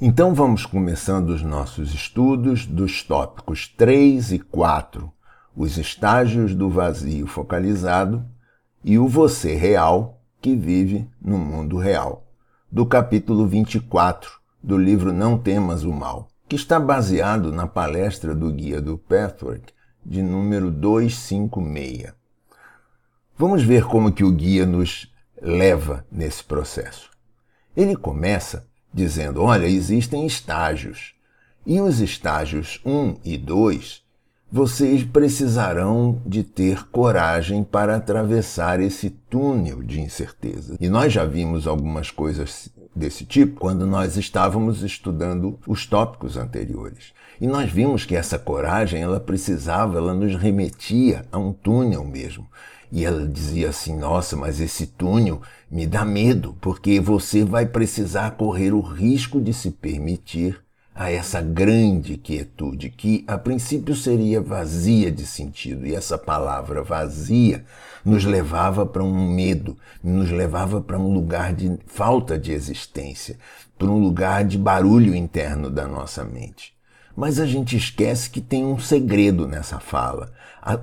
Então vamos começando os nossos estudos dos tópicos 3 e 4, os estágios do vazio focalizado e o você real que vive no mundo real, do capítulo 24 do livro Não Temas o Mal, que está baseado na palestra do guia do Pathwork de número 256. Vamos ver como que o guia nos leva nesse processo. Ele começa dizendo: olha, existem estágios. E os estágios 1 e 2, vocês precisarão de ter coragem para atravessar esse túnel de incerteza. E nós já vimos algumas coisas desse tipo quando nós estávamos estudando os tópicos anteriores. E nós vimos que essa coragem, ela precisava, ela nos remetia a um túnel mesmo. E ela dizia assim: Nossa, mas esse túnel me dá medo, porque você vai precisar correr o risco de se permitir a essa grande quietude, que a princípio seria vazia de sentido, e essa palavra vazia nos levava para um medo, nos levava para um lugar de falta de existência, para um lugar de barulho interno da nossa mente. Mas a gente esquece que tem um segredo nessa fala.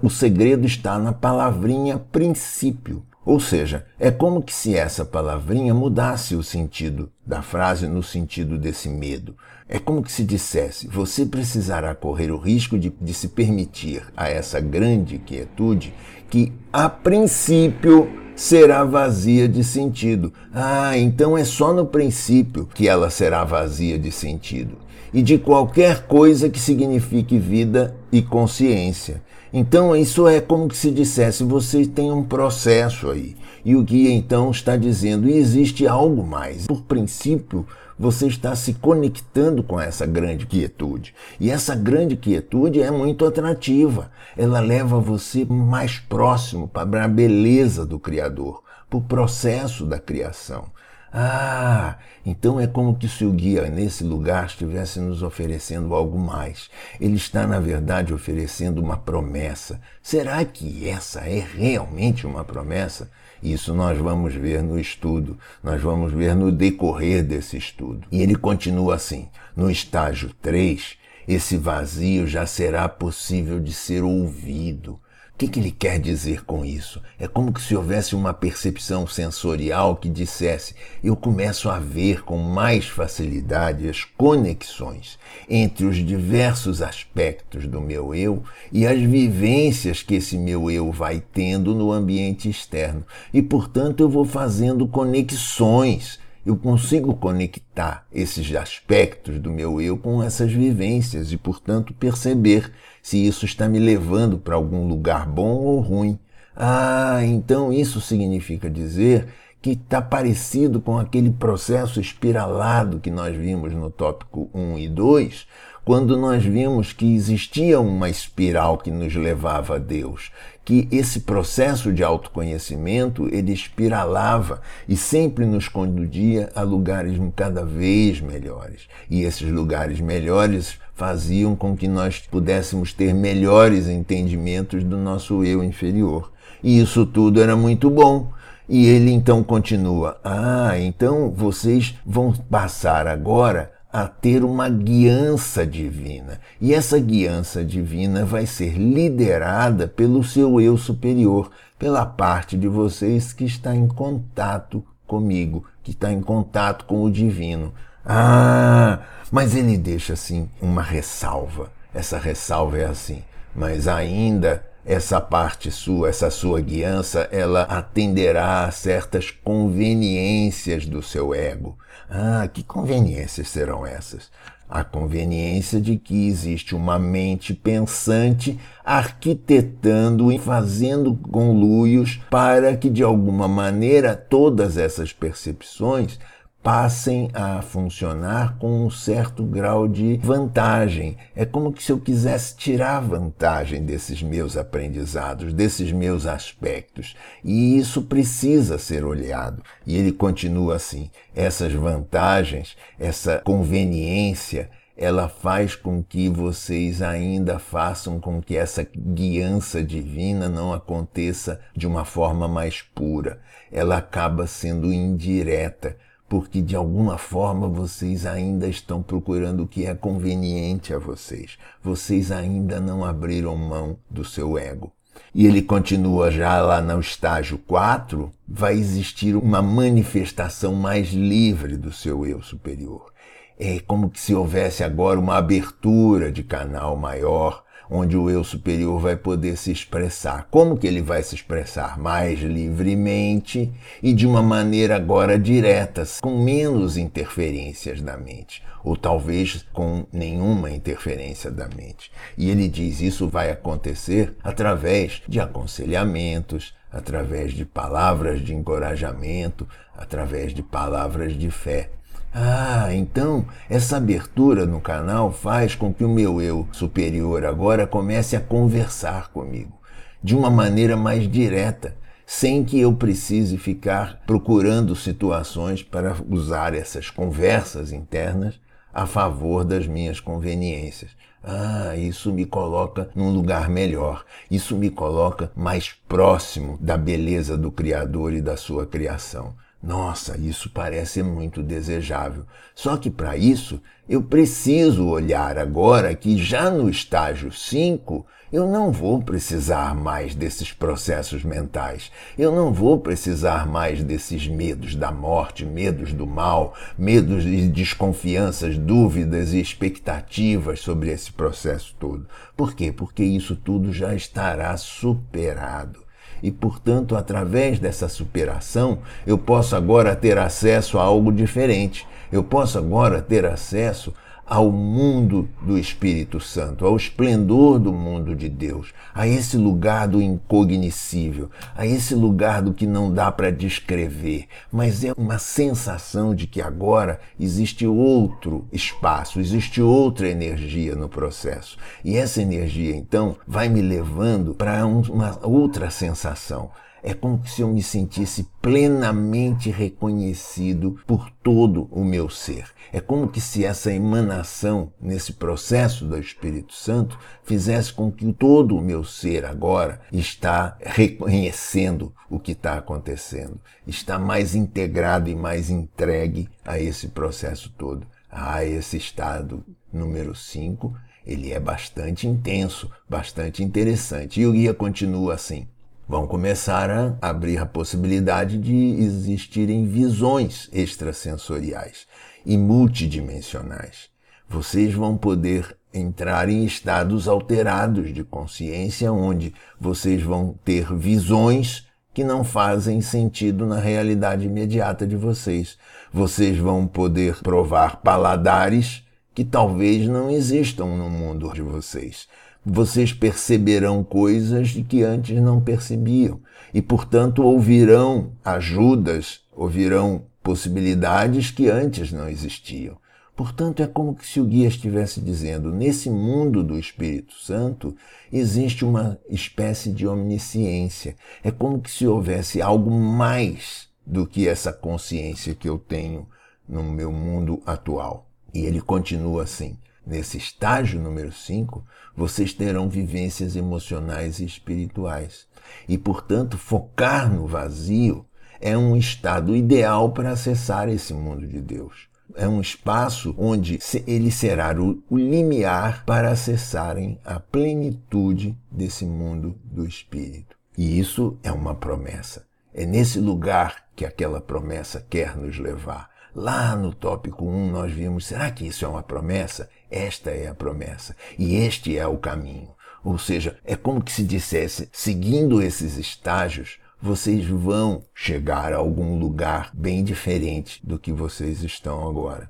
O segredo está na palavrinha princípio. Ou seja, é como que se essa palavrinha mudasse o sentido da frase no sentido desse medo. É como que se dissesse: você precisará correr o risco de, de se permitir a essa grande quietude que, a princípio, será vazia de sentido. Ah, então é só no princípio que ela será vazia de sentido e de qualquer coisa que signifique vida e consciência. Então, isso é como se dissesse: você tem um processo aí. E o guia então está dizendo: existe algo mais. Por princípio, você está se conectando com essa grande quietude. E essa grande quietude é muito atrativa. Ela leva você mais próximo para a beleza do Criador, para o processo da criação. Ah, então é como que se o guia nesse lugar estivesse nos oferecendo algo mais. Ele está, na verdade, oferecendo uma promessa. Será que essa é realmente uma promessa? Isso nós vamos ver no estudo, nós vamos ver no decorrer desse estudo. E ele continua assim: no estágio 3, esse vazio já será possível de ser ouvido que, que ele quer dizer com isso? É como se houvesse uma percepção sensorial que dissesse: eu começo a ver com mais facilidade as conexões entre os diversos aspectos do meu eu e as vivências que esse meu eu vai tendo no ambiente externo. E, portanto, eu vou fazendo conexões eu consigo conectar esses aspectos do meu eu com essas vivências e, portanto, perceber se isso está me levando para algum lugar bom ou ruim. Ah, então isso significa dizer que está parecido com aquele processo espiralado que nós vimos no tópico 1 e 2, quando nós vimos que existia uma espiral que nos levava a Deus, que esse processo de autoconhecimento ele espiralava e sempre nos conduzia a lugares cada vez melhores. E esses lugares melhores faziam com que nós pudéssemos ter melhores entendimentos do nosso eu inferior. E isso tudo era muito bom. E ele então continua: Ah, então vocês vão passar agora a ter uma guiança divina. E essa guiança divina vai ser liderada pelo seu eu superior, pela parte de vocês que está em contato comigo, que está em contato com o divino. Ah, mas ele deixa assim uma ressalva. Essa ressalva é assim: mas ainda essa parte sua, essa sua guiança, ela atenderá a certas conveniências do seu ego. Ah, que conveniências serão essas? A conveniência de que existe uma mente pensante arquitetando e fazendo conluios para que, de alguma maneira, todas essas percepções passem a funcionar com um certo grau de vantagem. É como se eu quisesse tirar vantagem desses meus aprendizados, desses meus aspectos. E isso precisa ser olhado. E ele continua assim: essas vantagens, essa conveniência, ela faz com que vocês ainda façam com que essa guiança divina não aconteça de uma forma mais pura. Ela acaba sendo indireta porque de alguma forma vocês ainda estão procurando o que é conveniente a vocês. Vocês ainda não abriram mão do seu ego. E ele continua já lá no estágio 4, vai existir uma manifestação mais livre do seu eu superior. É como se houvesse agora uma abertura de canal maior onde o eu superior vai poder se expressar. Como que ele vai se expressar? Mais livremente e de uma maneira agora direta, com menos interferências da mente, ou talvez com nenhuma interferência da mente. E ele diz: isso vai acontecer através de aconselhamentos, através de palavras de encorajamento, através de palavras de fé. Ah, então essa abertura no canal faz com que o meu eu superior agora comece a conversar comigo de uma maneira mais direta, sem que eu precise ficar procurando situações para usar essas conversas internas a favor das minhas conveniências. Ah, isso me coloca num lugar melhor. Isso me coloca mais próximo da beleza do Criador e da sua criação. Nossa, isso parece muito desejável. Só que para isso eu preciso olhar agora que já no estágio 5 eu não vou precisar mais desses processos mentais. Eu não vou precisar mais desses medos da morte, medos do mal, medos de desconfianças, dúvidas e expectativas sobre esse processo todo. Por quê? Porque isso tudo já estará superado e, portanto, através dessa superação, eu posso agora ter acesso a algo diferente. Eu posso agora ter acesso ao mundo do Espírito Santo, ao esplendor do mundo de Deus, a esse lugar do incognoscível, a esse lugar do que não dá para descrever, mas é uma sensação de que agora existe outro espaço, existe outra energia no processo. E essa energia, então, vai me levando para uma outra sensação é como se eu me sentisse plenamente reconhecido por todo o meu ser. É como que se essa emanação nesse processo do Espírito Santo fizesse com que todo o meu ser agora está reconhecendo o que está acontecendo, está mais integrado e mais entregue a esse processo todo, a esse estado número 5. Ele é bastante intenso, bastante interessante. E o guia continua assim vão começar a abrir a possibilidade de existirem visões extrasensoriais e multidimensionais. Vocês vão poder entrar em estados alterados de consciência, onde vocês vão ter visões que não fazem sentido na realidade imediata de vocês. Vocês vão poder provar paladares que talvez não existam no mundo de vocês vocês perceberão coisas de que antes não percebiam e, portanto, ouvirão ajudas, ouvirão possibilidades que antes não existiam. Portanto, é como se o guia estivesse dizendo: nesse mundo do Espírito Santo existe uma espécie de omnisciência. É como se houvesse algo mais do que essa consciência que eu tenho no meu mundo atual. E ele continua assim: Nesse estágio número 5, vocês terão vivências emocionais e espirituais. E, portanto, focar no vazio é um estado ideal para acessar esse mundo de Deus. É um espaço onde ele será o, limiar para acessarem a plenitude desse mundo do Espírito. E isso é uma promessa. É nesse lugar que aquela promessa quer nos levar. Lá no tópico 1 nós vimos, será que isso é uma promessa? Esta é a promessa e este é o caminho. Ou seja, é como que se dissesse, seguindo esses estágios, vocês vão chegar a algum lugar bem diferente do que vocês estão agora.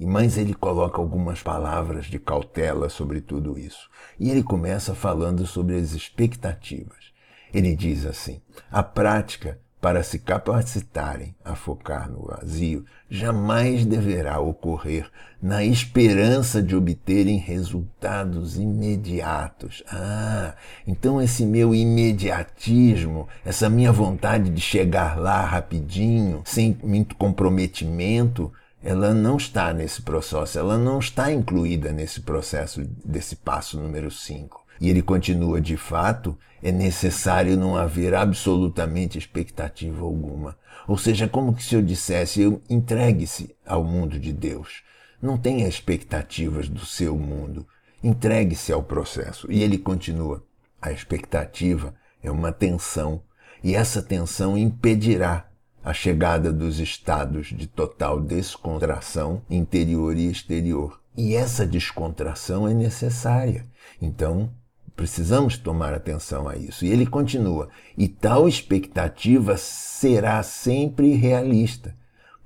E mas ele coloca algumas palavras de cautela sobre tudo isso. E ele começa falando sobre as expectativas. Ele diz assim: a prática para se capacitarem a focar no vazio, jamais deverá ocorrer na esperança de obterem resultados imediatos. Ah, então esse meu imediatismo, essa minha vontade de chegar lá rapidinho, sem muito comprometimento, ela não está nesse processo, ela não está incluída nesse processo desse passo número 5. E ele continua: de fato, é necessário não haver absolutamente expectativa alguma. Ou seja, como que se eu dissesse, entregue-se ao mundo de Deus. Não tenha expectativas do seu mundo. Entregue-se ao processo. E ele continua: a expectativa é uma tensão, e essa tensão impedirá a chegada dos estados de total descontração interior e exterior. E essa descontração é necessária. Então, precisamos tomar atenção a isso. E ele continua: e tal expectativa será sempre realista,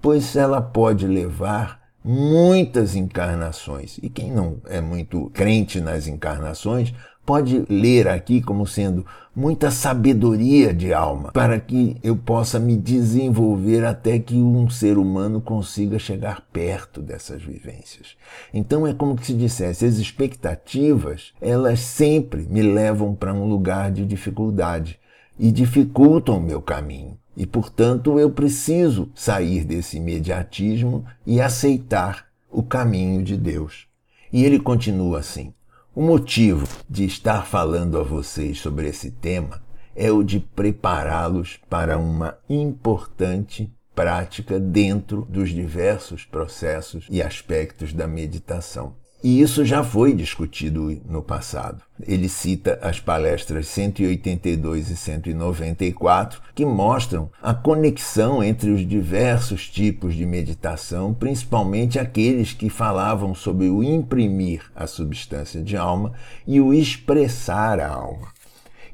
pois ela pode levar muitas encarnações. E quem não é muito crente nas encarnações pode ler aqui como sendo muita sabedoria de alma, para que eu possa me desenvolver até que um ser humano consiga chegar perto dessas vivências. Então é como se dissesse, as expectativas, elas sempre me levam para um lugar de dificuldade e dificultam o meu caminho. E, portanto, eu preciso sair desse imediatismo e aceitar o caminho de Deus. E ele continua assim: o motivo de estar falando a vocês sobre esse tema é o de prepará-los para uma importante prática dentro dos diversos processos e aspectos da meditação. E isso já foi discutido no passado. Ele cita as palestras 182 e 194, que mostram a conexão entre os diversos tipos de meditação, principalmente aqueles que falavam sobre o imprimir a substância de alma e o expressar a alma.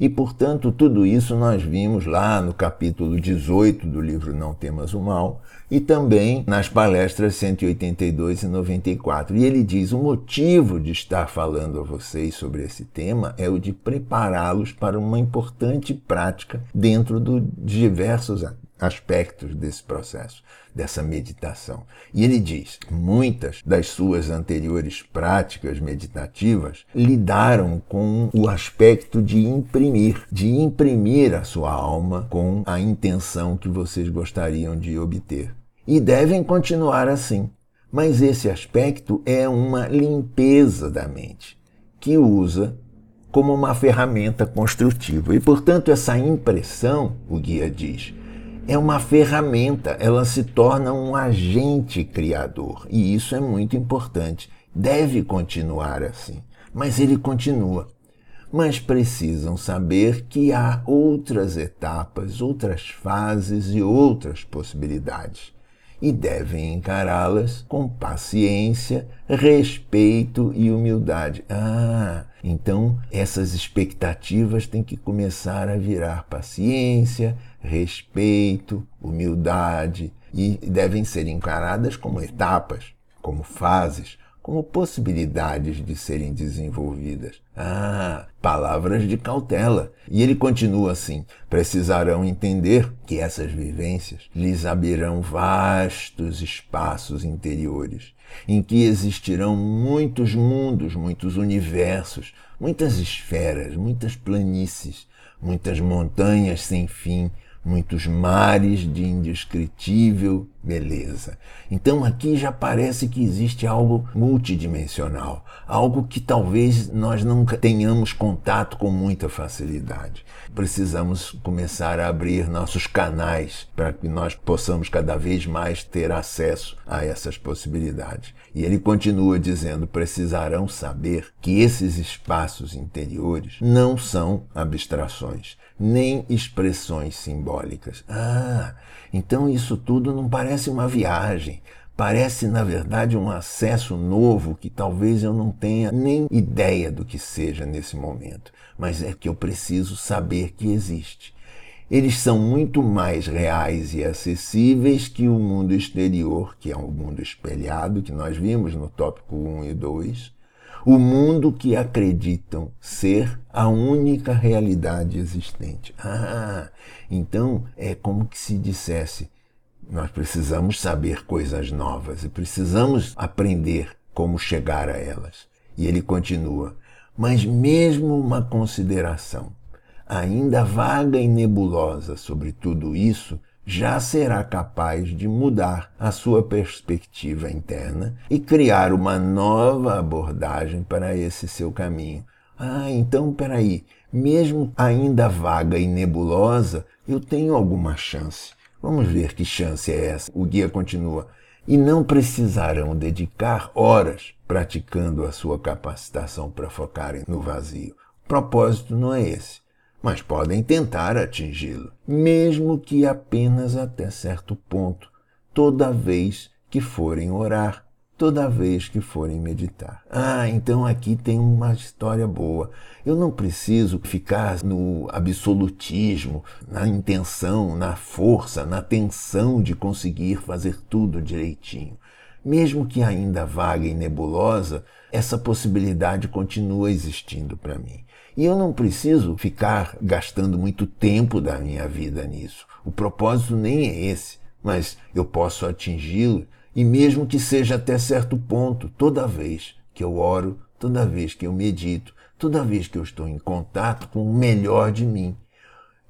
E, portanto, tudo isso nós vimos lá no capítulo 18 do livro Não Temas o Mal e também nas palestras 182 e 94. E ele diz: o motivo de estar falando a vocês sobre esse tema é o de prepará-los para uma importante prática dentro de diversos aspectos desse processo, dessa meditação. E ele diz: muitas das suas anteriores práticas meditativas lidaram com o aspecto de imprimir, de imprimir a sua alma com a intenção que vocês gostariam de obter. E devem continuar assim. Mas esse aspecto é uma limpeza da mente, que usa como uma ferramenta construtiva. E, portanto, essa impressão, o guia diz, é uma ferramenta, ela se torna um agente criador. E isso é muito importante. Deve continuar assim. Mas ele continua. Mas precisam saber que há outras etapas, outras fases e outras possibilidades. E devem encará-las com paciência, respeito e humildade. Ah, então essas expectativas têm que começar a virar paciência, respeito, humildade e devem ser encaradas como etapas, como fases, como possibilidades de serem desenvolvidas. Ah, palavras de cautela. E ele continua assim: precisarão entender que essas vivências lhes abrirão vastos espaços interiores, em que existirão muitos mundos, muitos universos, muitas esferas, muitas planícies, muitas montanhas sem fim, muitos mares de indescritível beleza. Então aqui já parece que existe algo multidimensional, algo que talvez nós nunca tenhamos contato com muita facilidade. Precisamos começar a abrir nossos canais para que nós possamos cada vez mais ter acesso a essas possibilidades. E ele continua dizendo: precisarão saber que esses espaços interiores não são abstrações, nem expressões simbólicas. Ah, então isso tudo não parece uma viagem. Parece, na verdade, um acesso novo que talvez eu não tenha nem ideia do que seja nesse momento, mas é que eu preciso saber que existe. Eles são muito mais reais e acessíveis que o mundo exterior, que é um mundo espelhado, que nós vimos no tópico 1 e 2, o mundo que acreditam ser a única realidade existente. Ah, então é como que se dissesse: nós precisamos saber coisas novas e precisamos aprender como chegar a elas. E ele continua: mas mesmo uma consideração ainda vaga e nebulosa sobre tudo isso já será capaz de mudar a sua perspectiva interna e criar uma nova abordagem para esse seu caminho. Ah, então peraí, mesmo ainda vaga e nebulosa, eu tenho alguma chance. Vamos ver que chance é essa. O guia continua. E não precisarão dedicar horas praticando a sua capacitação para focarem no vazio. O propósito não é esse, mas podem tentar atingi-lo, mesmo que apenas até certo ponto, toda vez que forem orar toda vez que forem meditar. Ah, então aqui tem uma história boa. Eu não preciso ficar no absolutismo, na intenção, na força, na tensão de conseguir fazer tudo direitinho. Mesmo que ainda vaga e nebulosa, essa possibilidade continua existindo para mim. E eu não preciso ficar gastando muito tempo da minha vida nisso. O propósito nem é esse, mas eu posso atingi-lo e mesmo que seja até certo ponto, toda vez que eu oro, toda vez que eu medito, toda vez que eu estou em contato com o melhor de mim.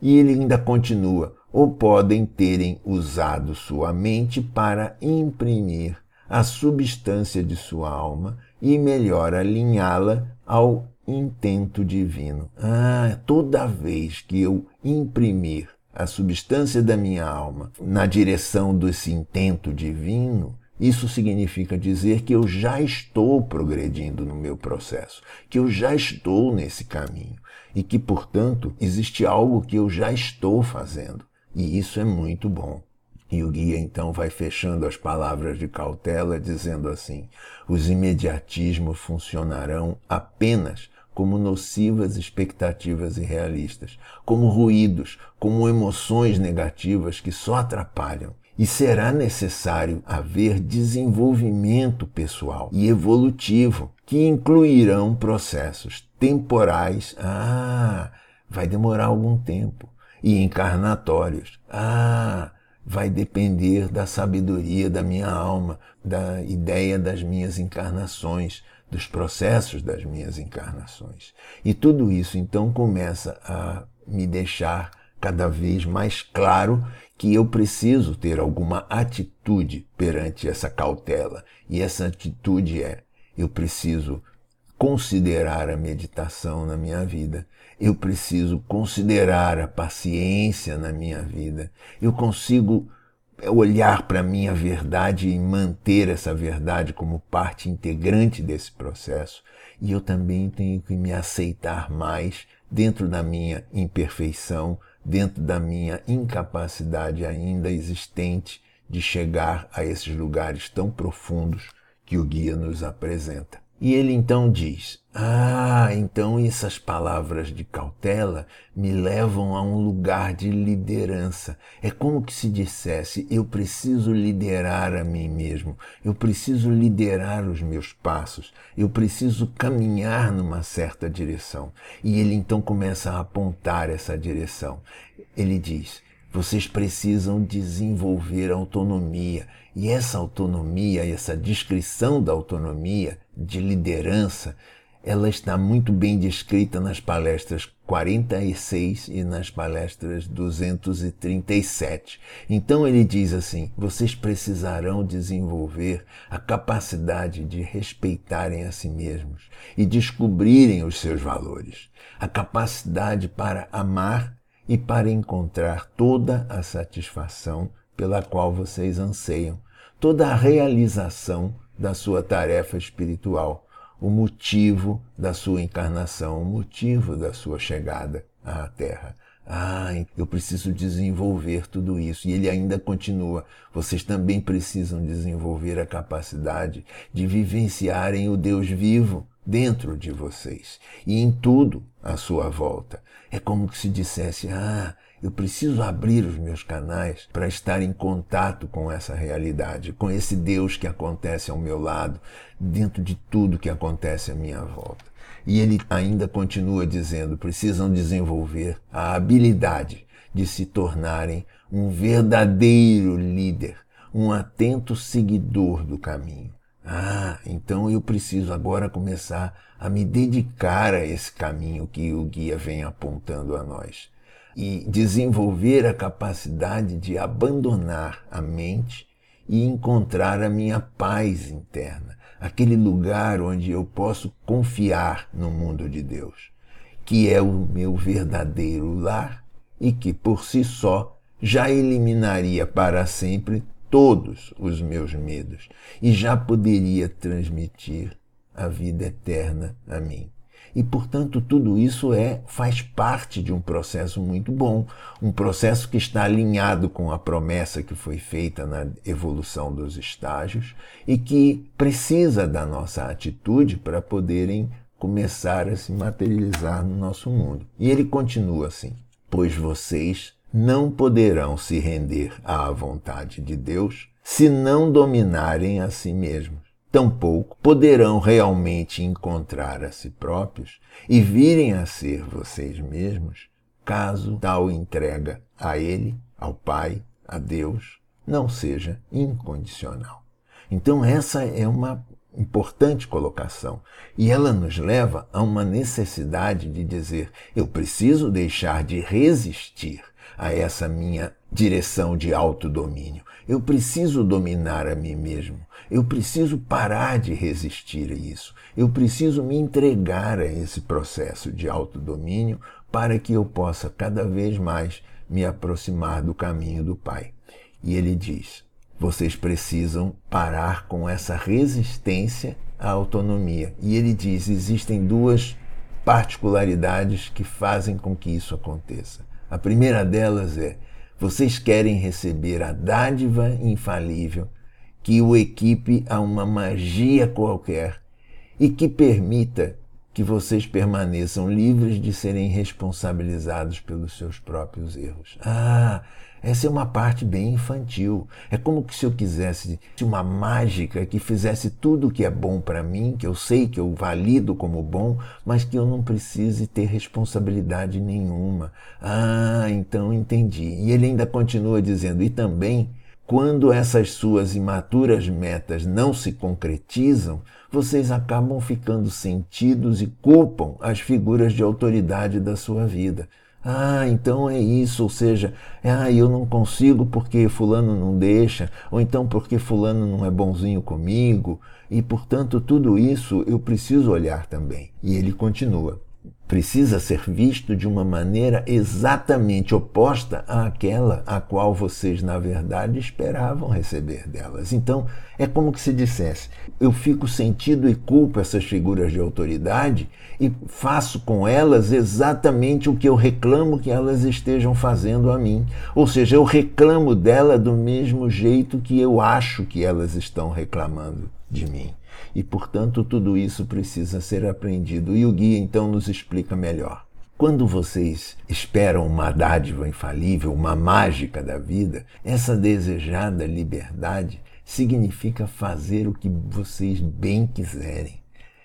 E ele ainda continua: ou podem terem usado sua mente para imprimir a substância de sua alma e melhor alinhá-la ao intento divino. Ah, toda vez que eu imprimir a substância da minha alma na direção desse intento divino, isso significa dizer que eu já estou progredindo no meu processo, que eu já estou nesse caminho e que, portanto, existe algo que eu já estou fazendo. E isso é muito bom. E o guia então vai fechando as palavras de cautela, dizendo assim: os imediatismos funcionarão apenas como nocivas expectativas irrealistas, como ruídos, como emoções negativas que só atrapalham. E será necessário haver desenvolvimento pessoal e evolutivo que incluirão processos temporais. Ah, vai demorar algum tempo. E encarnatórios. Ah, vai depender da sabedoria da minha alma, da ideia das minhas encarnações, dos processos das minhas encarnações. E tudo isso então começa a me deixar cada vez mais claro que eu preciso ter alguma atitude perante essa cautela. E essa atitude é: eu preciso considerar a meditação na minha vida, eu preciso considerar a paciência na minha vida, eu consigo olhar para a minha verdade e manter essa verdade como parte integrante desse processo. E eu também tenho que me aceitar mais dentro da minha imperfeição, dentro da minha incapacidade ainda existente de chegar a esses lugares tão profundos que o guia nos apresenta. E ele então diz: Ah, então essas palavras de cautela me levam a um lugar de liderança. É como que se dissesse: eu preciso liderar a mim mesmo, eu preciso liderar os meus passos, eu preciso caminhar numa certa direção. E ele então começa a apontar essa direção. Ele diz: vocês precisam desenvolver autonomia. E essa autonomia, essa descrição da autonomia, de liderança, ela está muito bem descrita nas palestras 46 e nas palestras 237. Então ele diz assim: vocês precisarão desenvolver a capacidade de respeitarem a si mesmos e descobrirem os seus valores, a capacidade para amar e para encontrar toda a satisfação pela qual vocês anseiam, toda a realização da sua tarefa espiritual, o motivo da sua encarnação, o motivo da sua chegada à Terra. Ah, eu preciso desenvolver tudo isso. E ele ainda continua: vocês também precisam desenvolver a capacidade de vivenciarem o Deus vivo dentro de vocês e em tudo à sua volta. É como se dissesse: ah, eu preciso abrir os meus canais para estar em contato com essa realidade, com esse Deus que acontece ao meu lado, dentro de tudo que acontece à minha volta. E ele ainda continua dizendo: precisam desenvolver a habilidade de se tornarem um verdadeiro líder, um atento seguidor do caminho. Ah, então eu preciso agora começar a me dedicar a esse caminho que o guia vem apontando a nós. E desenvolver a capacidade de abandonar a mente e encontrar a minha paz interna, aquele lugar onde eu posso confiar no mundo de Deus, que é o meu verdadeiro lar e que por si só já eliminaria para sempre todos os meus medos e já poderia transmitir a vida eterna a mim. E, portanto, tudo isso é faz parte de um processo muito bom, um processo que está alinhado com a promessa que foi feita na evolução dos estágios e que precisa da nossa atitude para poderem começar a se materializar no nosso mundo. E ele continua assim: Pois vocês não poderão se render à vontade de Deus se não dominarem a si mesmos. Tampouco poderão realmente encontrar a si próprios e virem a ser vocês mesmos, caso tal entrega a Ele, ao Pai, a Deus, não seja incondicional. Então, essa é uma importante colocação. E ela nos leva a uma necessidade de dizer: eu preciso deixar de resistir a essa minha direção de autodomínio. Eu preciso dominar a mim mesmo. Eu preciso parar de resistir a isso. Eu preciso me entregar a esse processo de autodomínio para que eu possa cada vez mais me aproximar do caminho do Pai. E ele diz: vocês precisam parar com essa resistência à autonomia. E ele diz: existem duas particularidades que fazem com que isso aconteça. A primeira delas é: vocês querem receber a dádiva infalível que o equipe a uma magia qualquer e que permita que vocês permaneçam livres de serem responsabilizados pelos seus próprios erros. Ah, essa é uma parte bem infantil. É como se eu quisesse uma mágica que fizesse tudo o que é bom para mim, que eu sei que eu valido como bom, mas que eu não precise ter responsabilidade nenhuma. Ah, então entendi. E ele ainda continua dizendo: e também, quando essas suas imaturas metas não se concretizam, vocês acabam ficando sentidos e culpam as figuras de autoridade da sua vida. Ah, então é isso, ou seja, ah, eu não consigo porque fulano não deixa, ou então porque fulano não é bonzinho comigo, e portanto tudo isso eu preciso olhar também. E ele continua precisa ser visto de uma maneira exatamente oposta àquela a qual vocês, na verdade, esperavam receber delas. Então, é como que se dissesse: eu fico sentido e culpo essas figuras de autoridade e faço com elas exatamente o que eu reclamo que elas estejam fazendo a mim. Ou seja, eu reclamo dela do mesmo jeito que eu acho que elas estão reclamando de mim. E, portanto, tudo isso precisa ser aprendido. E o guia então nos explica melhor. Quando vocês esperam uma dádiva infalível, uma mágica da vida, essa desejada liberdade significa fazer o que vocês bem quiserem.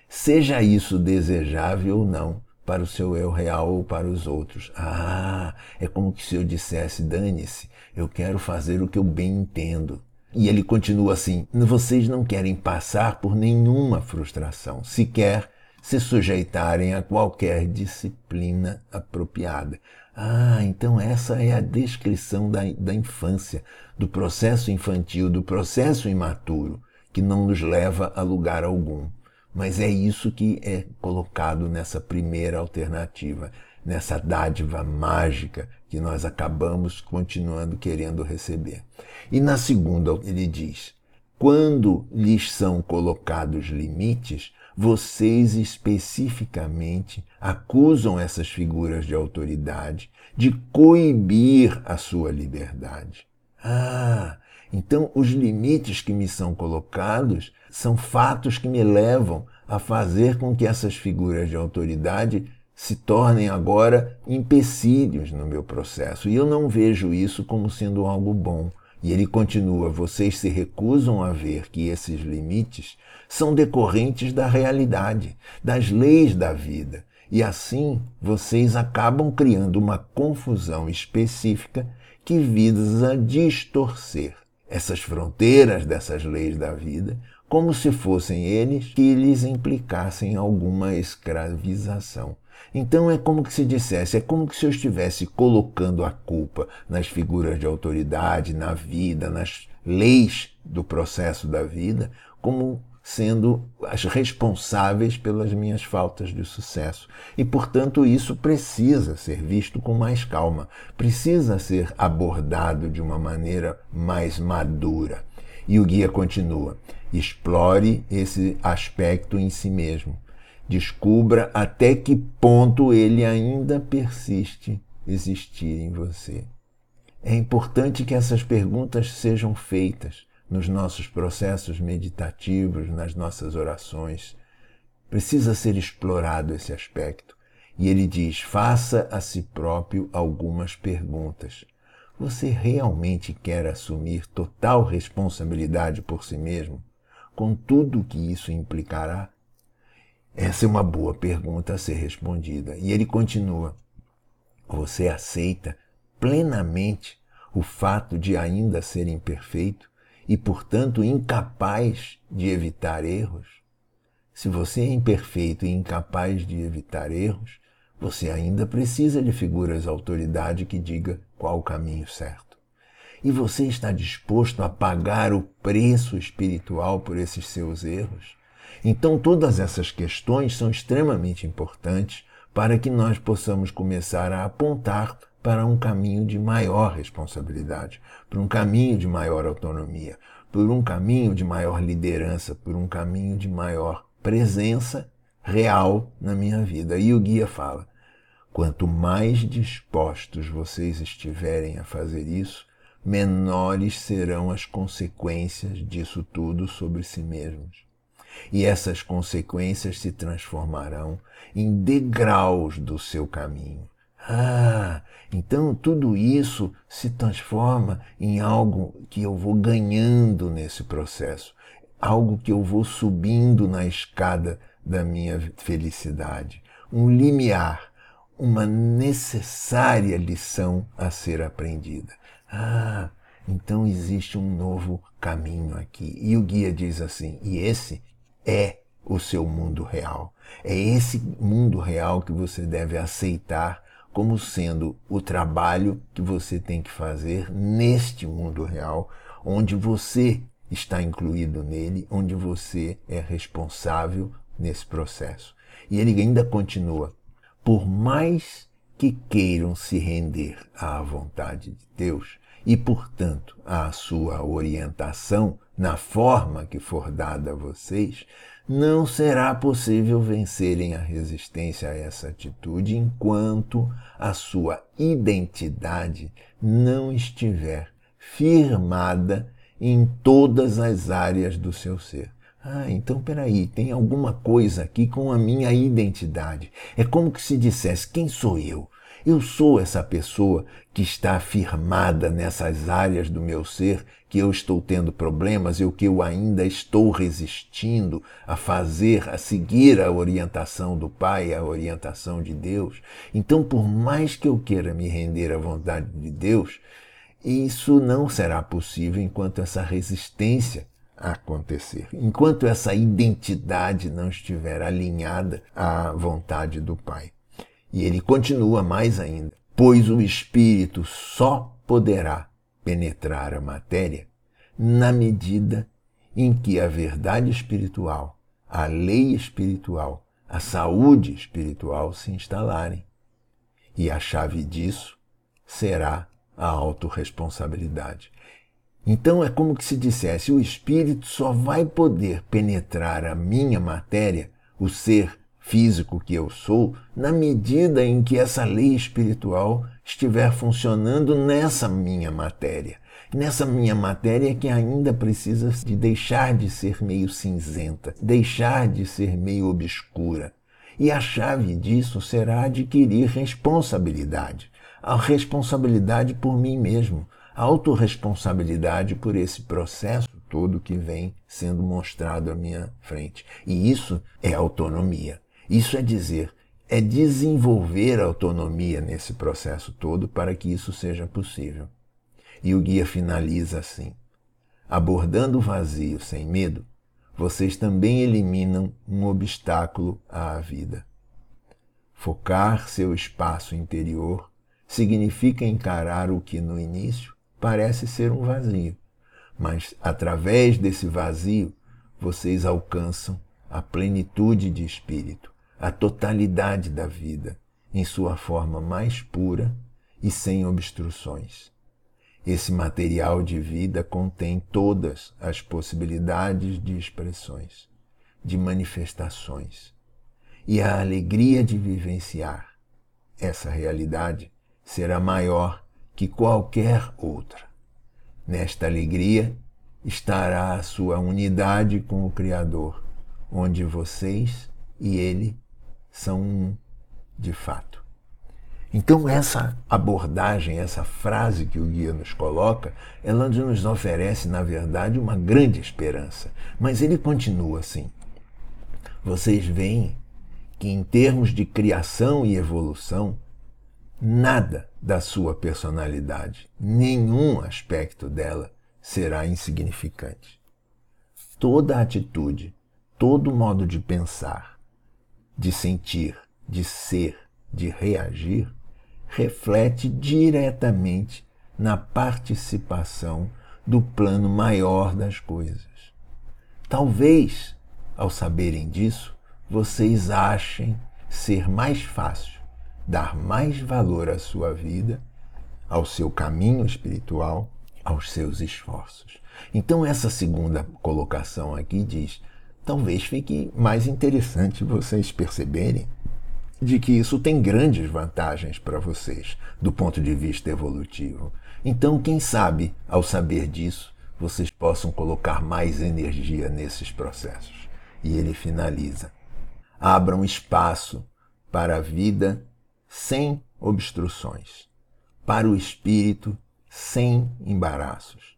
Seja isso desejável ou não, para o seu eu real ou para os outros. Ah, é como se eu dissesse: dane-se, eu quero fazer o que eu bem entendo. E ele continua assim: vocês não querem passar por nenhuma frustração, sequer se sujeitarem a qualquer disciplina apropriada. Ah, então essa é a descrição da, da infância, do processo infantil, do processo imaturo, que não nos leva a lugar algum. Mas é isso que é colocado nessa primeira alternativa, nessa dádiva mágica que nós acabamos continuando querendo receber. E na segunda, ele diz: quando lhes são colocados limites, vocês especificamente acusam essas figuras de autoridade de coibir a sua liberdade. Ah, então os limites que me são colocados são fatos que me levam a fazer com que essas figuras de autoridade se tornem agora empecilhos no meu processo. E eu não vejo isso como sendo algo bom. E ele continua: vocês se recusam a ver que esses limites são decorrentes da realidade, das leis da vida. E assim vocês acabam criando uma confusão específica que visa distorcer essas fronteiras dessas leis da vida, como se fossem eles que lhes implicassem alguma escravização. Então é como que se dissesse, é como se eu estivesse colocando a culpa nas figuras de autoridade, na vida, nas leis do processo da vida, como sendo as responsáveis pelas minhas faltas de sucesso. E, portanto, isso precisa ser visto com mais calma, precisa ser abordado de uma maneira mais madura. E o guia continua: explore esse aspecto em si mesmo. Descubra até que ponto ele ainda persiste existir em você. É importante que essas perguntas sejam feitas nos nossos processos meditativos, nas nossas orações. Precisa ser explorado esse aspecto. E ele diz: faça a si próprio algumas perguntas. Você realmente quer assumir total responsabilidade por si mesmo, com tudo o que isso implicará? Essa é uma boa pergunta a ser respondida. E ele continua: Você aceita plenamente o fato de ainda ser imperfeito e, portanto, incapaz de evitar erros? Se você é imperfeito e incapaz de evitar erros, você ainda precisa de figuras de autoridade que diga qual o caminho certo. E você está disposto a pagar o preço espiritual por esses seus erros? Então, todas essas questões são extremamente importantes para que nós possamos começar a apontar para um caminho de maior responsabilidade, para um caminho de maior autonomia, por um caminho de maior liderança, por um caminho de maior presença real na minha vida. E o guia fala: quanto mais dispostos vocês estiverem a fazer isso, menores serão as consequências disso tudo sobre si mesmos. E essas consequências se transformarão em degraus do seu caminho ah, então tudo isso se transforma em algo que eu vou ganhando nesse processo, algo que eu vou subindo na escada da minha felicidade, um limiar, uma necessária lição a ser aprendida. Ah, então existe um novo caminho aqui. E o guia diz assim: e esse é o seu mundo real. É esse mundo real que você deve aceitar como sendo o trabalho que você tem que fazer neste mundo real, onde você está incluído nele, onde você é responsável nesse processo. E ele ainda continua: por mais que queiram se render à vontade de Deus e, portanto, à sua orientação na forma que for dada a vocês, não será possível vencerem a resistência a essa atitude enquanto a sua identidade não estiver firmada em todas as áreas do seu ser. Ah, então peraí, tem alguma coisa aqui com a minha identidade. É como que se dissesse: quem sou eu? Eu sou essa pessoa que está afirmada nessas áreas do meu ser que eu estou tendo problemas e o que eu ainda estou resistindo a fazer, a seguir a orientação do Pai, a orientação de Deus. Então, por mais que eu queira me render à vontade de Deus, isso não será possível enquanto essa resistência acontecer, enquanto essa identidade não estiver alinhada à vontade do Pai. E ele continua mais ainda: pois o espírito só poderá penetrar a matéria na medida em que a verdade espiritual, a lei espiritual, a saúde espiritual se instalarem. E a chave disso será a autorresponsabilidade. Então é como que se dissesse: o espírito só vai poder penetrar a minha matéria, o ser físico que eu sou, na medida em que essa lei espiritual estiver funcionando nessa minha matéria. Nessa minha matéria que ainda precisa de deixar de ser meio cinzenta, deixar de ser meio obscura. E a chave disso será adquirir responsabilidade. A responsabilidade por mim mesmo, a autorresponsabilidade por esse processo todo que vem sendo mostrado à minha frente. E isso é autonomia. Isso é dizer, é desenvolver autonomia nesse processo todo para que isso seja possível. E o guia finaliza assim: abordando o vazio sem medo, vocês também eliminam um obstáculo à vida. Focar seu espaço interior significa encarar o que no início parece ser um vazio, mas através desse vazio vocês alcançam a plenitude de espírito, a totalidade da vida, em sua forma mais pura e sem obstruções. Esse material de vida contém todas as possibilidades de expressões, de manifestações, e a alegria de vivenciar essa realidade será maior que qualquer outra. Nesta alegria estará a sua unidade com o Criador, onde vocês e Ele são um de fato. Então, essa abordagem, essa frase que o guia nos coloca, ela nos oferece, na verdade, uma grande esperança. Mas ele continua assim. Vocês veem que, em termos de criação e evolução, nada da sua personalidade, nenhum aspecto dela será insignificante. Toda atitude, todo modo de pensar, de sentir, de ser, de reagir, reflete diretamente na participação do plano maior das coisas. Talvez, ao saberem disso, vocês achem ser mais fácil dar mais valor à sua vida, ao seu caminho espiritual, aos seus esforços. Então, essa segunda colocação aqui diz: talvez fique mais interessante vocês perceberem de que isso tem grandes vantagens para vocês do ponto de vista evolutivo. Então, quem sabe, ao saber disso, vocês possam colocar mais energia nesses processos. E ele finaliza: abram espaço para a vida sem obstruções, para o espírito sem embaraços.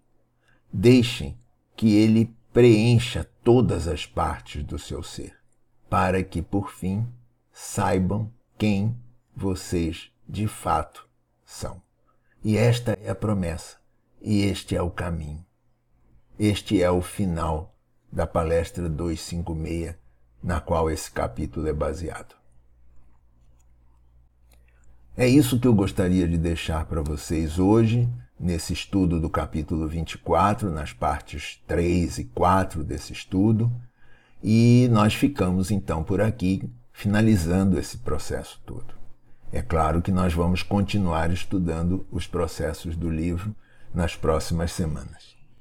Deixem que ele preencha todas as partes do seu ser, para que, por fim, saibam quem vocês de fato são. E esta é a promessa, e este é o caminho. Este é o final da palestra 256, na qual esse capítulo é baseado. É isso que eu gostaria de deixar para vocês hoje, nesse estudo do capítulo 24, nas partes 3 e 4 desse estudo. E nós ficamos então por aqui finalizando esse processo todo. É claro que nós vamos continuar estudando os processos do livro nas próximas semanas.